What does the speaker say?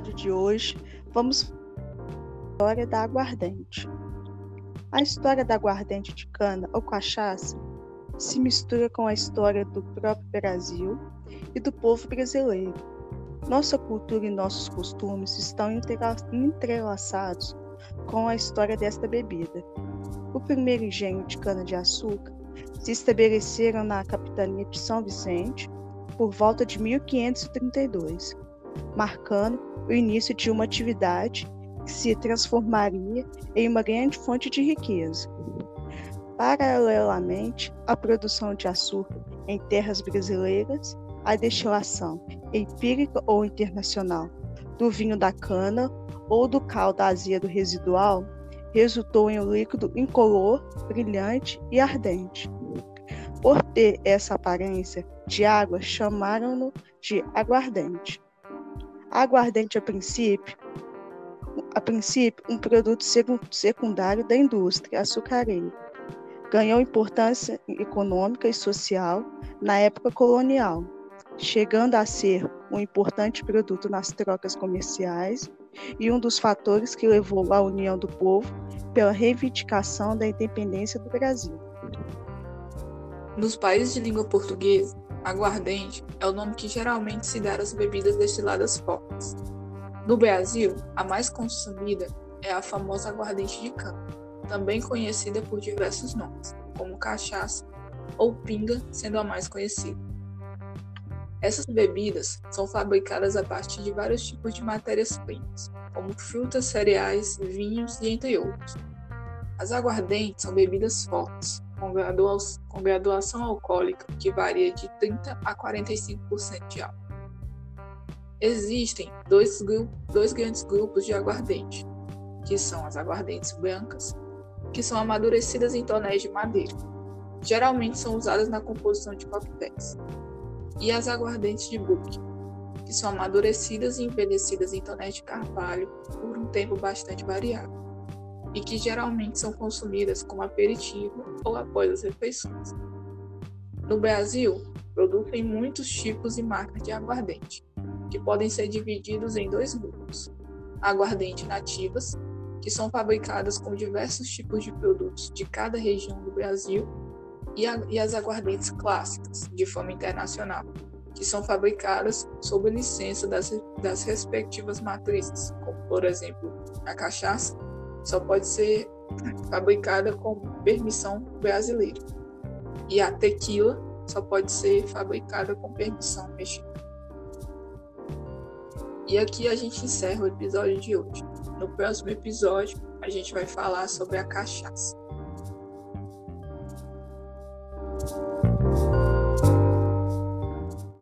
episódio de hoje, vamos falar a história da aguardente. A história da aguardente de cana ou cachaça se mistura com a história do próprio Brasil e do povo brasileiro. Nossa cultura e nossos costumes estão entrelaçados com a história desta bebida. O primeiro engenho de cana-de-açúcar se estabeleceram na capitania de São Vicente por volta de 1532 marcando o início de uma atividade que se transformaria em uma grande fonte de riqueza. Paralelamente à produção de açúcar em terras brasileiras, a destilação empírica ou internacional do vinho da cana ou do caldo azedo residual resultou em um líquido incolor, brilhante e ardente. Por ter essa aparência de água, chamaram-no de aguardente. Aguardente a princípio, a princípio um produto secundário da indústria açucareira. Ganhou importância econômica e social na época colonial, chegando a ser um importante produto nas trocas comerciais e um dos fatores que levou à união do povo pela reivindicação da independência do Brasil. Nos países de língua portuguesa, Aguardente é o nome que geralmente se dá às bebidas destiladas fortes. No Brasil, a mais consumida é a famosa aguardente de cana, também conhecida por diversos nomes, como cachaça ou pinga, sendo a mais conhecida. Essas bebidas são fabricadas a partir de vários tipos de matérias-primas, como frutas, cereais, vinhos e entre outros. As aguardentes são bebidas fortes, com graduação alcoólica que varia de 30% a 45% de álcool. Existem dois, dois grandes grupos de aguardente, que são as aguardentes brancas, que são amadurecidas em tonéis de madeira. Geralmente são usadas na composição de coquetéis. E as aguardentes de buque, que são amadurecidas e envelhecidas em tonéis de carvalho por um tempo bastante variável e que geralmente são consumidas como aperitivo ou após as refeições. No Brasil, produzem muitos tipos e marcas de aguardente, que podem ser divididos em dois grupos: aguardente nativas, que são fabricadas com diversos tipos de produtos de cada região do Brasil, e, a, e as aguardentes clássicas, de forma internacional, que são fabricadas sob licença das, das respectivas matrizes, como, por exemplo, a cachaça só pode ser fabricada com permissão brasileira. E a tequila só pode ser fabricada com permissão mexicana. E aqui a gente encerra o episódio de hoje. No próximo episódio, a gente vai falar sobre a cachaça.